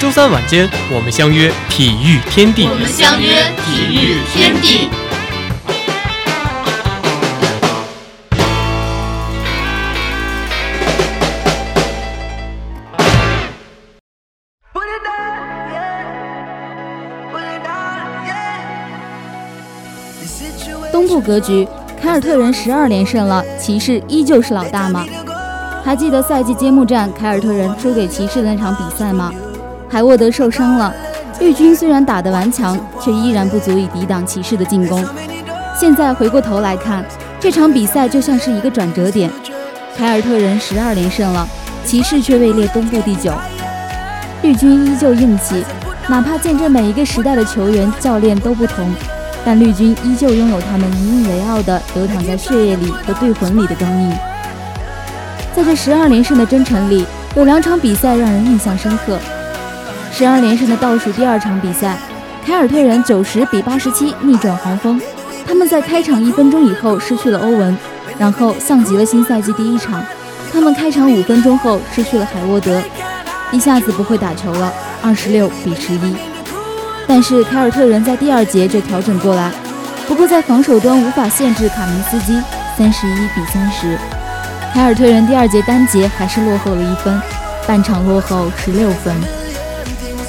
周三晚间，我们相约体育天地。我们相约体育天地。东部格局，凯尔特人十二连胜了，骑士依旧是老大吗？还记得赛季揭幕战凯尔特人输给骑士的那场比赛吗？海沃德受伤了，绿军虽然打得顽强，却依然不足以抵挡骑士的进攻。现在回过头来看，这场比赛就像是一个转折点，凯尔特人十二连胜了，骑士却位列东部第九。绿军依旧硬气，哪怕见证每一个时代的球员、教练都不同。但绿军依旧拥有他们引以为傲的流淌在血液里和队魂里的刚毅。在这十二连胜的征程里，有两场比赛让人印象深刻。十二连胜的倒数第二场比赛，凯尔特人九十比八十七逆转黄蜂。他们在开场一分钟以后失去了欧文，然后像极了新赛季第一场，他们开场五分钟后失去了海沃德，一下子不会打球了，二十六比十一。但是凯尔特人在第二节就调整过来，不过在防守端无法限制卡明斯基，三十一比三十。凯尔特人第二节单节还是落后了一分，半场落后十六分。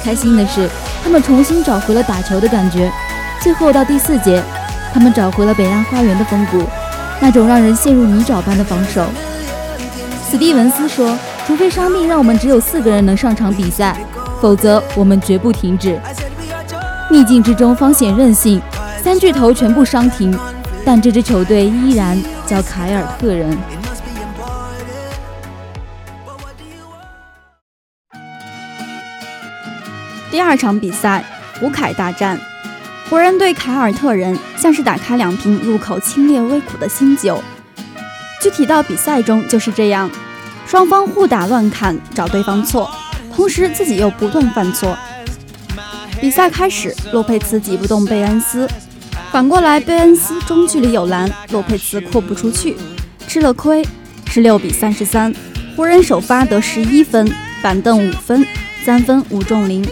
开心的是，他们重新找回了打球的感觉。最后到第四节，他们找回了北岸花园的风骨，那种让人陷入泥沼般的防守。史蒂文斯说：“除非伤病让我们只有四个人能上场比赛，否则我们绝不停止。”逆境之中方显韧性，三巨头全部伤停，但这支球队依然叫凯尔特人。第二场比赛，胡凯大战，湖人对凯尔特人像是打开两瓶入口清冽微苦的新酒。具体到比赛中就是这样，双方互打乱砍，找对方错，同时自己又不断犯错。比赛开始，洛佩茨挤不动贝恩斯，反过来贝恩斯中距离有篮，洛佩茨扩不出去，吃了亏。十六比三十三，湖人首发得十一分，板凳五分，三分五中零。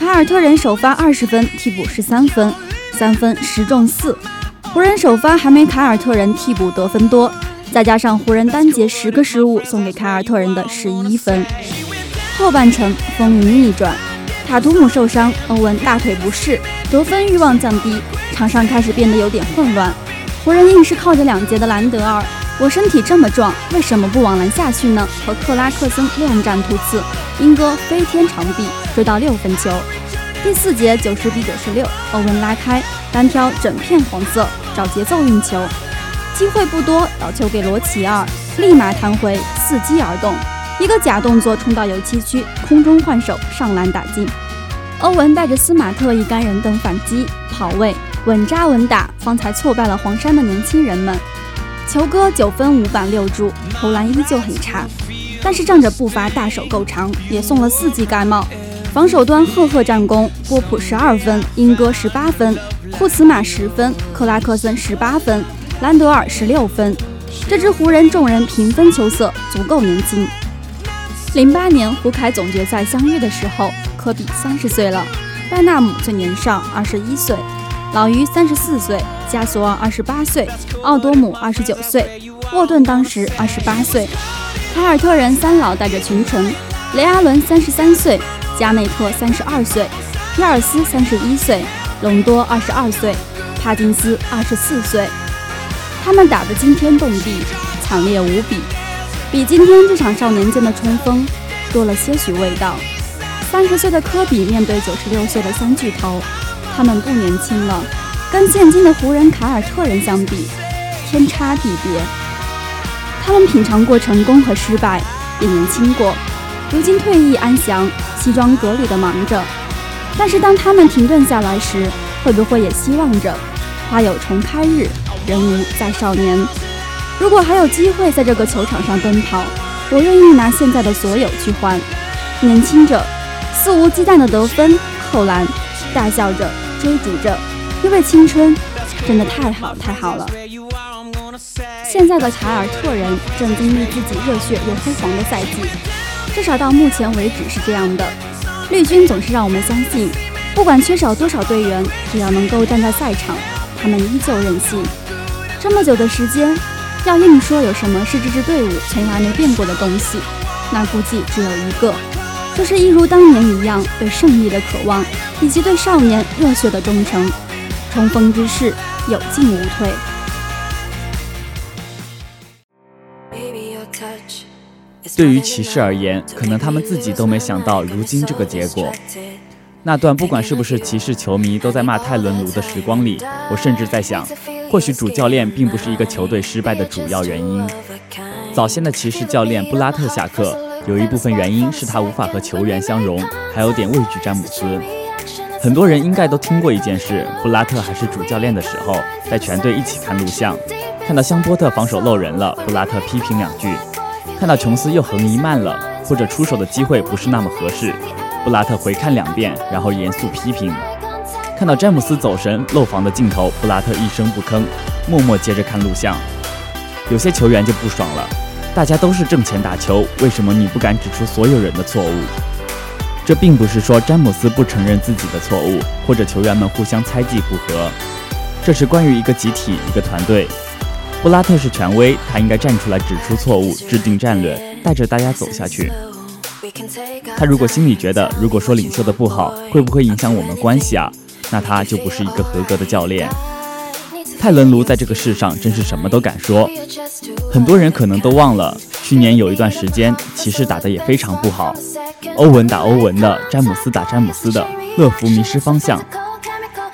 凯尔特人首发二十分，替补十三分，三分十中四。湖人首发还没凯尔特人替补得分多，再加上湖人单节十个失误，送给凯尔特人的十一分。后半程风云逆转。塔图姆受伤，欧文大腿不适，得分欲望降低，场上开始变得有点混乱。湖人硬是靠着两节的兰德尔，我身体这么壮，为什么不往篮下去呢？和克拉克森乱战突刺，英哥飞天长臂追到六分球。第四节九十比九十六，欧文拉开单挑整片黄色，找节奏运球，机会不多，倒球给罗齐尔，立马弹回，伺机而动。一个假动作冲到油漆区，空中换手上篮打进。欧文带着斯马特一干人等反击跑位，稳扎稳打，方才挫败了黄山的年轻人们。球哥九分五板六助，投篮依旧很差，但是仗着步伐大手够长，也送了四记盖帽。防守端赫赫战功，波普十二分，英哥十八分，库茨马十分，克拉克森十八分，兰德尔十六分。这支湖人众人平分秋色，足够年轻。零八年胡凯总决赛相遇的时候，科比三十岁了，拜纳姆最年少二十一岁，老于三十四岁，加索尔二十八岁，奥多姆二十九岁，沃顿当时二十八岁。凯尔特人三老带着群臣，雷阿伦三十三岁，加内特三十二岁，皮尔斯三十一岁，隆多二十二岁，帕金斯二十四岁。他们打得惊天动地，惨烈无比。比今天这场少年间的冲锋多了些许味道。三十岁的科比面对九十六岁的三巨头，他们不年轻了，跟现今的湖人、凯尔特人相比，天差地别。他们品尝过成功和失败，也年轻过，如今退役安详，西装革履地忙着。但是当他们停顿下来时，会不会也希望着花有重开日，人无再少年？如果还有机会在这个球场上奔跑，我愿意拿现在的所有去换。年轻着，肆无忌惮的得分、扣篮，大笑着追逐着，因为青春真的太好太好了。现在的凯尔特人正经历自己热血又辉煌的赛季，至少到目前为止是这样的。绿军总是让我们相信，不管缺少多少队员，只要能够站在赛场，他们依旧任性。这么久的时间。要硬说有什么是这支队伍从来没变过的东西，那估计只有一个，就是一如当年一样对胜利的渴望，以及对少年热血的忠诚。冲锋之势有进无退。对于骑士而言，可能他们自己都没想到如今这个结果。那段不管是不是骑士球迷都在骂泰伦卢的时光里，我甚至在想。或许主教练并不是一个球队失败的主要原因。早先的骑士教练布拉特下课，有一部分原因是他无法和球员相融，还有点畏惧詹姆斯。很多人应该都听过一件事：布拉特还是主教练的时候，在全队一起看录像，看到香波特防守漏人了，布拉特批评两句；看到琼斯又横移慢了，或者出手的机会不是那么合适，布拉特回看两遍，然后严肃批评。看到詹姆斯走神漏防的镜头，布拉特一声不吭，默默接着看录像。有些球员就不爽了，大家都是挣钱打球，为什么你不敢指出所有人的错误？这并不是说詹姆斯不承认自己的错误，或者球员们互相猜忌不和，这是关于一个集体、一个团队。布拉特是权威，他应该站出来指出错误，制定战略，带着大家走下去。他如果心里觉得，如果说领袖的不好，会不会影响我们关系啊？那他就不是一个合格的教练。泰伦卢在这个世上真是什么都敢说。很多人可能都忘了，去年有一段时间，骑士打得也非常不好。欧文打欧文的，詹姆斯打詹姆斯的，乐福迷失方向。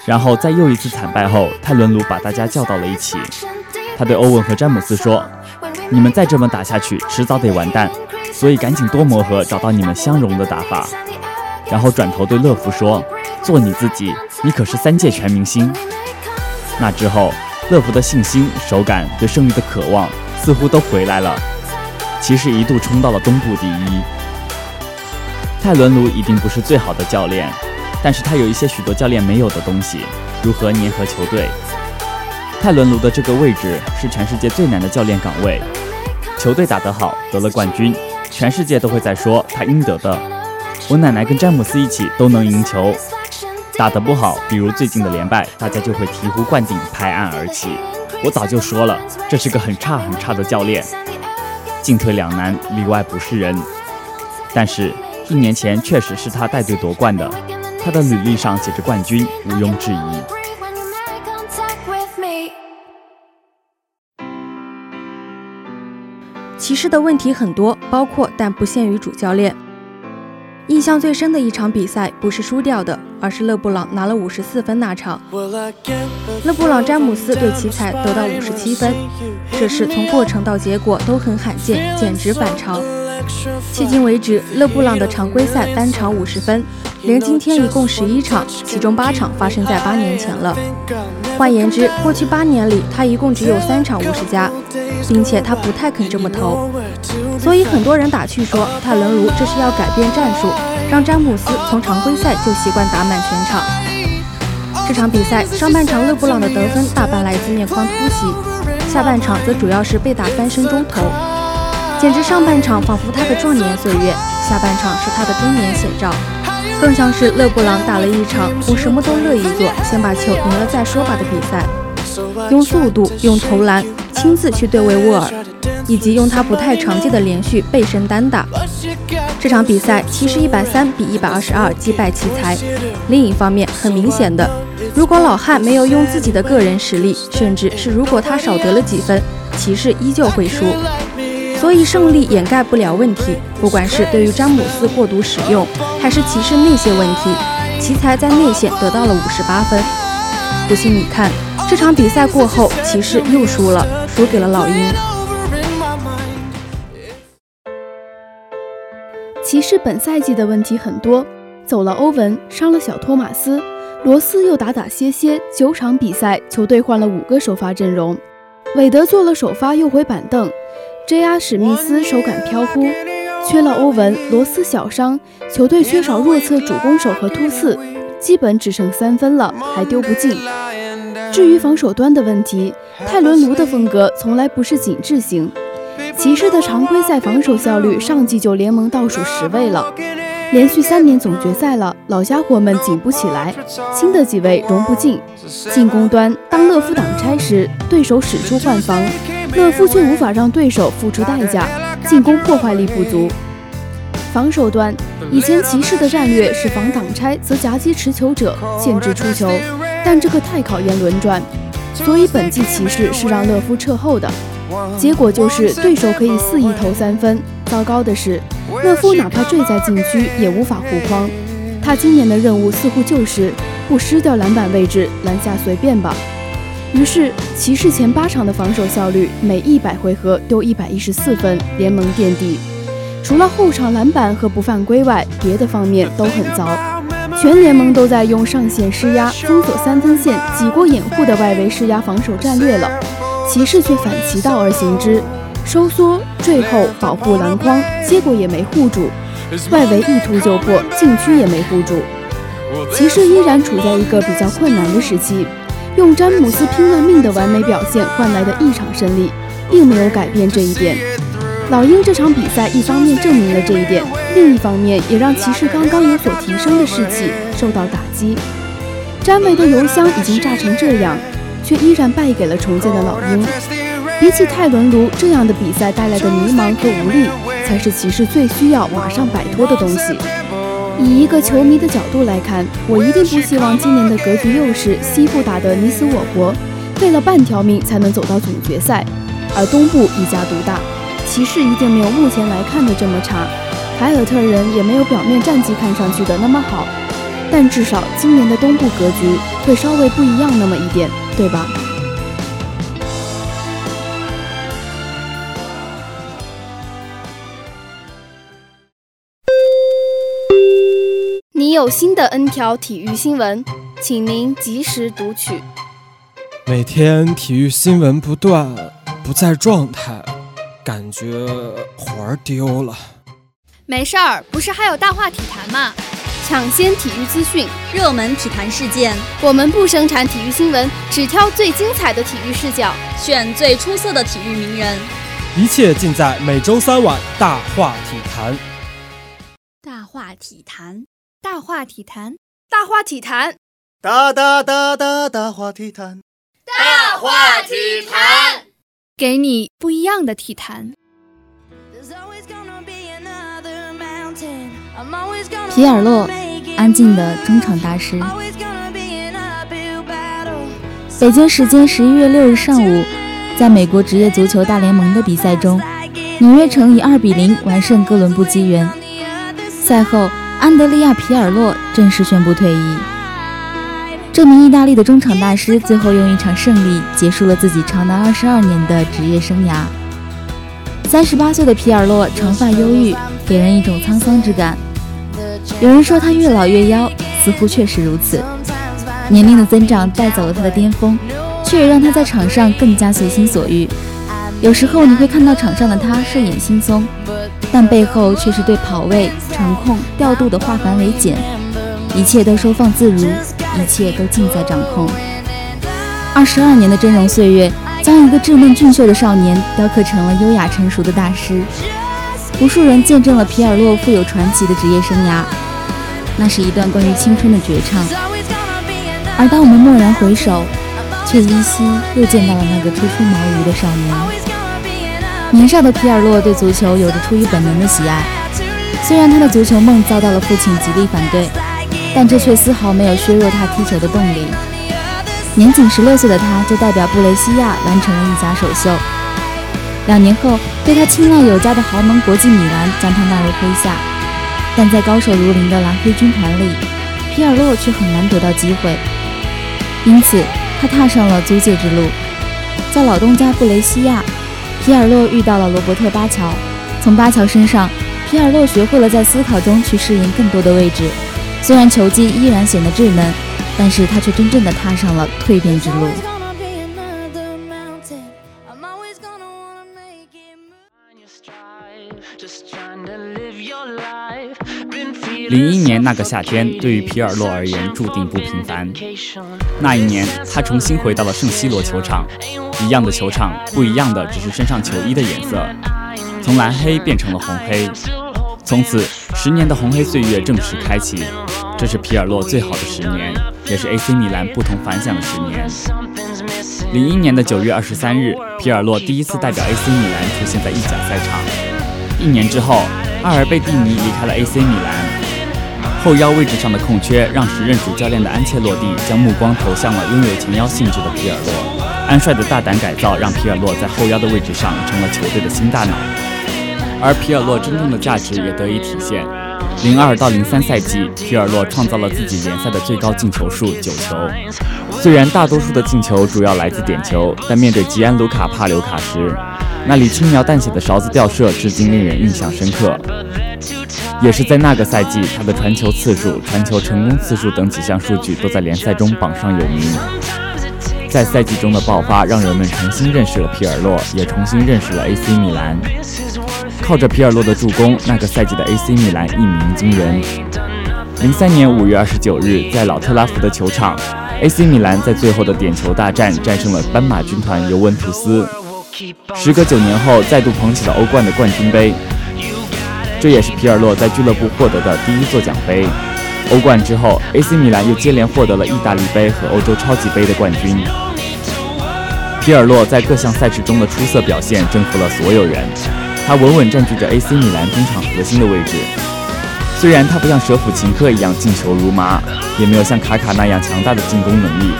然后在又一次惨败后，泰伦卢把大家叫到了一起。他对欧文和詹姆斯说：“你们再这么打下去，迟早得完蛋。所以赶紧多磨合，找到你们相融的打法。”然后转头对乐福说。做你自己，你可是三届全明星。那之后，乐福的信心、手感、对胜利的渴望似乎都回来了。骑士一度冲到了东部第一。泰伦卢一定不是最好的教练，但是他有一些许多教练没有的东西，如何粘合球队。泰伦卢的这个位置是全世界最难的教练岗位。球队打得好，得了冠军，全世界都会在说他应得的。我奶奶跟詹姆斯一起都能赢球。打得不好，比如最近的连败，大家就会醍醐灌顶，拍案而起。我早就说了，这是个很差很差的教练，进退两难，里外不是人。但是，一年前确实是他带队夺冠的，他的履历上写着冠军，毋庸置疑。骑士的问题很多，包括但不限于主教练。印象最深的一场比赛不是输掉的，而是勒布朗拿了五十四分那场。勒布朗詹姆斯对奇才得到五十七分，这是从过程到结果都很罕见，简直反常。迄今为止，勒布朗的常规赛单场五十分，连今天一共十一场，其中八场发生在八年前了。换言之，过去八年里他一共只有三场五十加，并且他不太肯这么投。所以很多人打趣说，泰伦卢这是要改变战术，让詹姆斯从常规赛就习惯打满全场。这场比赛上半场勒布朗的得分大半来自面框突袭，下半场则主要是被打翻身中投，简直上半场仿佛他的壮年岁月，下半场是他的中年写照，更像是勒布朗打了一场我什么都乐意做，先把球赢了再说吧的比赛，用速度，用投篮，亲自去对位沃尔。以及用他不太常见的连续背身单打，这场比赛骑士一百三比一百二十二击败奇才。另一方面，很明显的，如果老汉没有用自己的个人实力，甚至是如果他少得了几分，骑士依旧会输。所以胜利掩盖不了问题，不管是对于詹姆斯过度使用，还是骑士内线问题，奇才在内线得到了五十八分。不信你看，这场比赛过后，骑士又输了，输给了老鹰。骑士本赛季的问题很多，走了欧文，伤了小托马斯，罗斯又打打歇歇，九场比赛球队换了五个首发阵容，韦德做了首发又回板凳，J.R. 史密斯手感飘忽，缺了欧文，罗斯小伤，球队缺少弱侧主攻手和突刺，基本只剩三分了，还丢不进。至于防守端的问题，泰伦卢的风格从来不是紧致型。骑士的常规赛防守效率上季就联盟倒数十位了，连续三年总决赛了，老家伙们紧不起来，新的几位融不进。进攻端，当勒夫挡拆时，对手使出换防，勒夫却无法让对手付出代价，进攻破坏力不足。防守端，以前骑士的战略是防挡拆则夹击持球者，限制出球，但这个太考验轮转，所以本季骑士是让勒夫撤后的。结果就是对手可以肆意投三分。糟糕的是，勒夫哪怕坠在禁区也无法护框。他今年的任务似乎就是不失掉篮板位置，篮下随便吧。于是，骑士前八场的防守效率每一百回合丢一百一十四分，联盟垫底。除了后场篮板和不犯规外，别的方面都很糟。全联盟都在用上线施压、封锁三分线、挤过掩护的外围施压防守战略了。骑士却反其道而行之，收缩、坠后、保护篮筐，结果也没护住；外围一突就破，禁区也没护住。骑士依然处在一个比较困难的时期，用詹姆斯拼了命的完美表现换来的一场胜利，并没有改变这一点。老鹰这场比赛一方面证明了这一点，另一方面也让骑士刚刚有所提升的士气受到打击。詹维的油箱已经炸成这样。却依然败给了重建的老鹰。比起泰伦卢这样的比赛带来的迷茫和无力，才是骑士最需要马上摆脱的东西。以一个球迷的角度来看，我一定不希望今年的格局又是西部打得你死我活，为了半条命才能走到总决赛，而东部一家独大。骑士一定没有目前来看的这么差，凯尔特人也没有表面战绩看上去的那么好，但至少今年的东部格局会稍微不一样那么一点。对吧？有新的 N 条体育新闻，请您及时读取。每天体育新闻不断，不在状态，感觉魂儿丢了。没事儿，不是还有大话体坛吗？抢先体育资讯，热门体坛事件。我们不生产体育新闻，只挑最精彩的体育视角，选最出色的体育名人。一切尽在每周三晚《大话体坛》。大话体坛，大话体坛，大话体坛，大大大大大话体坛，大话体坛，给你不一样的体坛。皮尔洛，安静的中场大师。北京时间十一月六日上午，在美国职业足球大联盟的比赛中，纽约城以二比零完胜哥伦布机缘。赛后，安德利亚·皮尔洛正式宣布退役。这名意大利的中场大师最后用一场胜利结束了自己长达二十二年的职业生涯。三十八岁的皮尔洛长发忧郁，给人一种沧桑之感。有人说他越老越妖，似乎确实如此。年龄的增长带走了他的巅峰，却也让他在场上更加随心所欲。有时候你会看到场上的他睡眼惺忪，但背后却是对跑位、传控、调度的化繁为简，一切都收放自如，一切都尽在掌控。二十二年的峥嵘岁月，将一个稚嫩俊秀的少年雕刻成了优雅成熟的大师。无数人见证了皮尔洛富有传奇的职业生涯。那是一段关于青春的绝唱，而当我们蓦然回首，却依稀又见到了那个初出茅庐的少年。年少的皮尔洛对足球有着出于本能的喜爱，虽然他的足球梦遭到了父亲极力反对，但这却丝毫没有削弱他踢球的动力。年仅十六岁的他，就代表布雷西亚完成了意甲首秀。两年后，对他青睐有加的豪门国际米兰将他纳入麾下。但在高手如林的蓝黑军团里，皮尔洛却很难得到机会，因此他踏上了租借之路。在老东家布雷西亚，皮尔洛遇到了罗伯特巴乔。从巴乔身上，皮尔洛学会了在思考中去适应更多的位置。虽然球技依然显得稚嫩，但是他却真正的踏上了蜕变之路。零一年那个夏天，对于皮尔洛而言注定不平凡。那一年，他重新回到了圣西罗球场，一样的球场，不一样的只是身上球衣的颜色，从蓝黑变成了红黑。从此，十年的红黑岁月正式开启。这是皮尔洛最好的十年，也是 AC 米兰不同凡响的十年。零一年的九月二十三日，皮尔洛第一次代表 AC 米兰出现在意甲赛场。一年之后，阿尔贝蒂尼离开了 AC 米兰。后腰位置上的空缺，让时任主教练的安切洛蒂将目光投向了拥有前腰性质的皮尔洛。安帅的大胆改造，让皮尔洛在后腰的位置上成了球队的新大脑。而皮尔洛真正的价值也得以体现。零二到零三赛季，皮尔洛创造了自己联赛的最高进球数九球。虽然大多数的进球主要来自点球，但面对吉安卢卡帕留卡时，那里轻描淡写的勺子吊射，至今令人印象深刻。也是在那个赛季，他的传球次数、传球成功次数等几项数据都在联赛中榜上有名。在赛季中的爆发，让人们重新认识了皮尔洛，也重新认识了 AC 米兰。靠着皮尔洛的助攻，那个赛季的 AC 米兰一鸣惊人。零三年五月二十九日，在老特拉福德球场，AC 米兰在最后的点球大战战胜了斑马军团尤文图斯。时隔九年后，再度捧起了欧冠的冠军杯。这也是皮尔洛在俱乐部获得的第一座奖杯。欧冠之后，AC 米兰又接连获得了意大利杯和欧洲超级杯的冠军。皮尔洛在各项赛事中的出色表现征服了所有人，他稳稳占据着 AC 米兰中场核心的位置。虽然他不像舍甫琴科一样进球如麻，也没有像卡卡那样强大的进攻能力，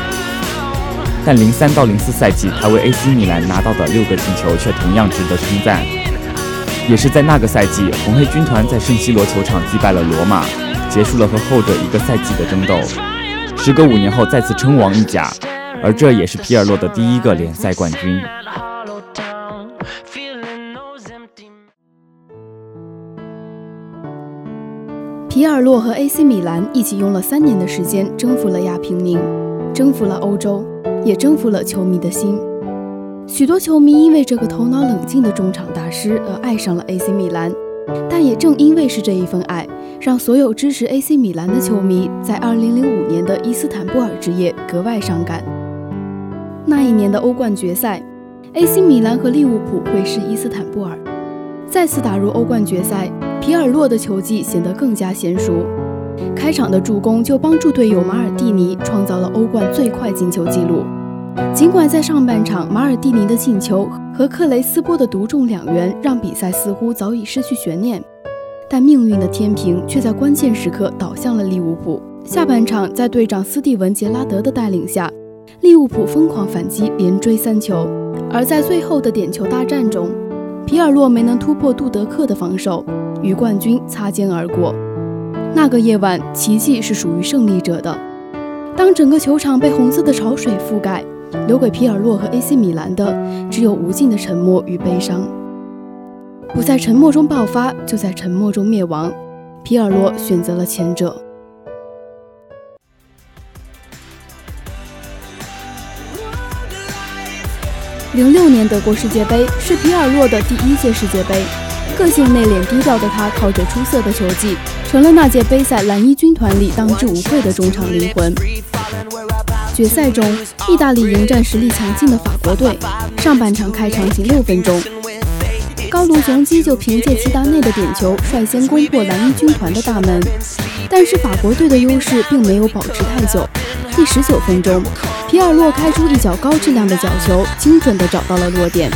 但零三到零四赛季他为 AC 米兰拿到的六个进球却同样值得称赞。也是在那个赛季，红黑军团在圣西罗球场击败了罗马，结束了和后者一个赛季的争斗。时隔五年后再次称王意甲，而这也是皮尔洛的第一个联赛冠军。皮尔洛和 AC 米兰一起用了三年的时间，征服了亚平宁，征服了欧洲，也征服了球迷的心。许多球迷因为这个头脑冷静的中场大师而爱上了 AC 米兰，但也正因为是这一份爱，让所有支持 AC 米兰的球迷在2005年的伊斯坦布尔之夜格外伤感。那一年的欧冠决赛，AC 米兰和利物浦会师伊斯坦布尔，再次打入欧冠决赛，皮尔洛的球技显得更加娴熟，开场的助攻就帮助队友马尔蒂尼创造了欧冠最快进球纪录。尽管在上半场，马尔蒂尼的进球和克雷斯波的独中两元让比赛似乎早已失去悬念，但命运的天平却在关键时刻倒向了利物浦。下半场，在队长斯蒂文·杰拉德的带领下，利物浦疯狂反击，连追三球。而在最后的点球大战中，皮尔洛没能突破杜德克的防守，与冠军擦肩而过。那个夜晚，奇迹是属于胜利者的。当整个球场被红色的潮水覆盖。留给皮尔洛和 AC 米兰的只有无尽的沉默与悲伤。不在沉默中爆发，就在沉默中灭亡。皮尔洛选择了前者。零六年德国世界杯是皮尔洛的第一届世界杯，个性内敛低调的他，靠着出色的球技，成了那届杯赛蓝衣军团里当之无愧的中场灵魂。决赛中，意大利迎战实力强劲的法国队。上半场开场仅六分钟，高卢雄鸡就凭借齐达内的点球率先攻破蓝衣军团的大门。但是法国队的优势并没有保持太久。第十九分钟，皮尔洛开出一脚高质量的角球，精准地找到了落点。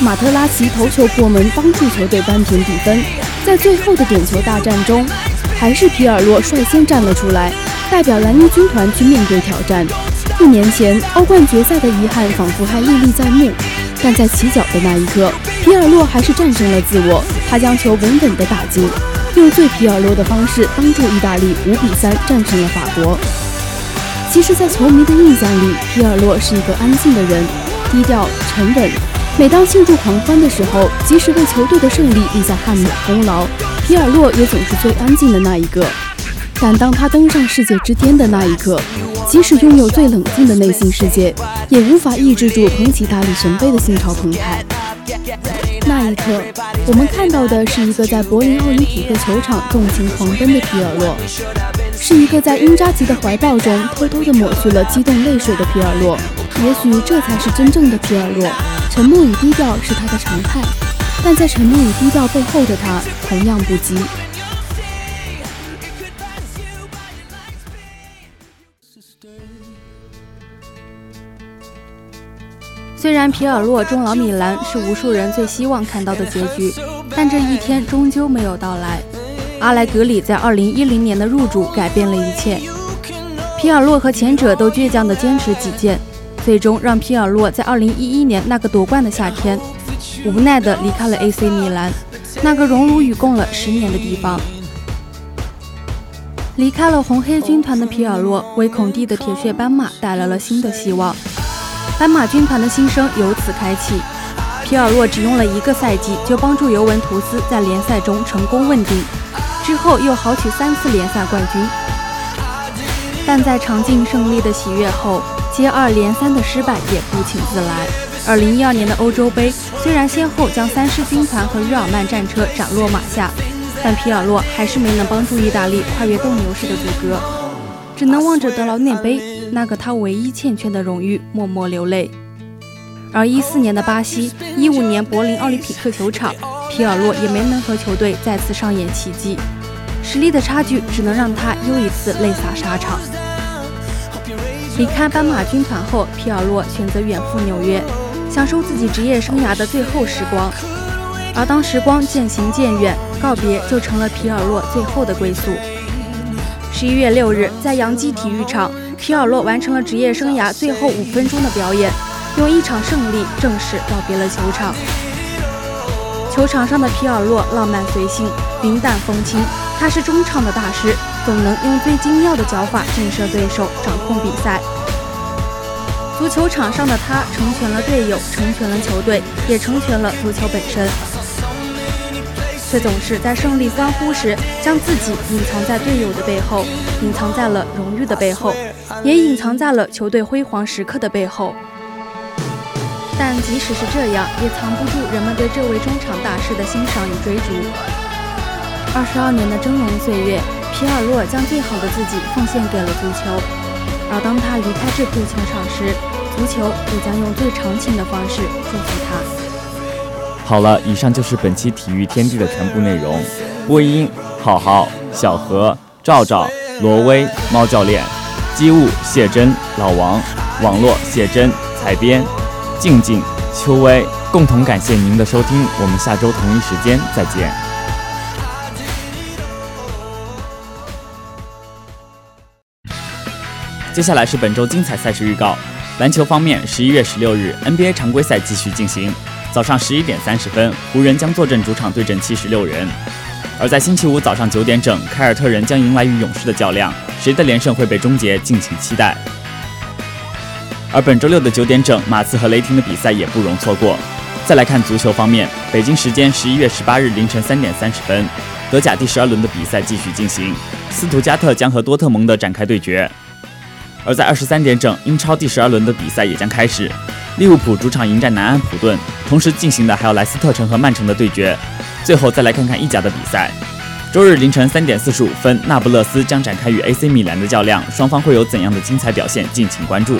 马特拉齐头球破门，帮助球队扳平比分。在最后的点球大战中，还是皮尔洛率先站了出来。代表蓝衣军团去面对挑战。一年前欧冠决赛的遗憾仿佛还历历在目，但在起脚的那一刻，皮尔洛还是战胜了自我。他将球稳稳地打进，用最皮尔洛的方式帮助意大利五比三战胜了法国。其实，在球迷的印象里，皮尔洛是一个安静的人，低调沉稳。每当庆祝狂欢的时候，即使为球队的胜利立下汗马功劳，皮尔洛也总是最安静的那一个。但当他登上世界之巅的那一刻，即使拥有最冷静的内心世界，也无法抑制住捧起大力神杯的心潮澎湃。那一刻，我们看到的是一个在柏林奥林匹克球场纵情狂奔的皮尔洛，是一个在英扎吉的怀抱中偷偷地抹去了激动泪水的皮尔洛。也许这才是真正的皮尔洛，沉默与低调是他的常态，但在沉默与低调背后的他同样不羁。虽然皮尔洛终老米兰是无数人最希望看到的结局，但这一天终究没有到来。阿莱格里在2010年的入主改变了一切，皮尔洛和前者都倔强地坚持己见。最终让皮尔洛在2011年那个夺冠的夏天，无奈地离开了 AC 米兰，那个荣辱与共了十年的地方。离开了红黑军团的皮尔洛，为孔蒂的铁血斑马带来了新的希望。斑马军团的新生由此开启。皮尔洛只用了一个赛季，就帮助尤文图斯在联赛中成功问鼎，之后又豪取三次联赛冠军。但在尝尽胜利的喜悦后，接二连三的失败也不请自来。二零一二年的欧洲杯，虽然先后将三狮军团和日耳曼战车斩落马下，但皮尔洛还是没能帮助意大利跨越斗牛士的阻隔，只能望着德劳内杯那个他唯一欠缺的荣誉默默流泪。而一四年的巴西，一五年柏林奥林匹克球场，皮尔洛也没能和球队再次上演奇迹，实力的差距只能让他又一次泪洒沙场。离开斑马军团后，皮尔洛选择远赴纽约，享受自己职业生涯的最后时光。而当时光渐行渐远，告别就成了皮尔洛最后的归宿。十一月六日，在杨基体育场，皮尔洛完成了职业生涯最后五分钟的表演，用一场胜利正式告别了球场。球场上的皮尔洛浪漫随性，云淡风轻，他是中场的大师。总能用最精妙的脚法震慑对手，掌控比赛。足球场上的他成全了队友，成全了球队，也成全了足球本身。却总是在胜利欢呼时，将自己隐藏在队友的背后，隐藏在了荣誉的背后，也隐藏在了球队辉煌时刻的背后。但即使是这样，也藏不住人们对这位中场大师的欣赏与追逐。二十二年的峥嵘岁月。皮尔洛将最好的自己奉献给了足球，而当他离开这片球场时，足球也将用最长情的方式祝福他。好了，以上就是本期体育天地的全部内容。播音：浩浩、小何、赵赵、罗威、猫教练、机务：谢真、老王；网络：谢真；采编：静静、秋薇。共同感谢您的收听，我们下周同一时间再见。接下来是本周精彩赛事预告。篮球方面，十一月十六日，NBA 常规赛继续进行。早上十一点三十分，湖人将坐镇主场对阵七十六人；而在星期五早上九点整，凯尔特人将迎来与勇士的较量，谁的连胜会被终结，敬请期待。而本周六的九点整，马刺和雷霆的比赛也不容错过。再来看足球方面，北京时间十一月十八日凌晨三点三十分，德甲第十二轮的比赛继续进行，斯图加特将和多特蒙德展开对决。而在二十三点整，英超第十二轮的比赛也将开始。利物浦主场迎战南安普顿，同时进行的还有莱斯特城和曼城的对决。最后再来看看意甲的比赛。周日凌晨三点四十五分，那不勒斯将展开与 AC 米兰的较量，双方会有怎样的精彩表现？敬请关注。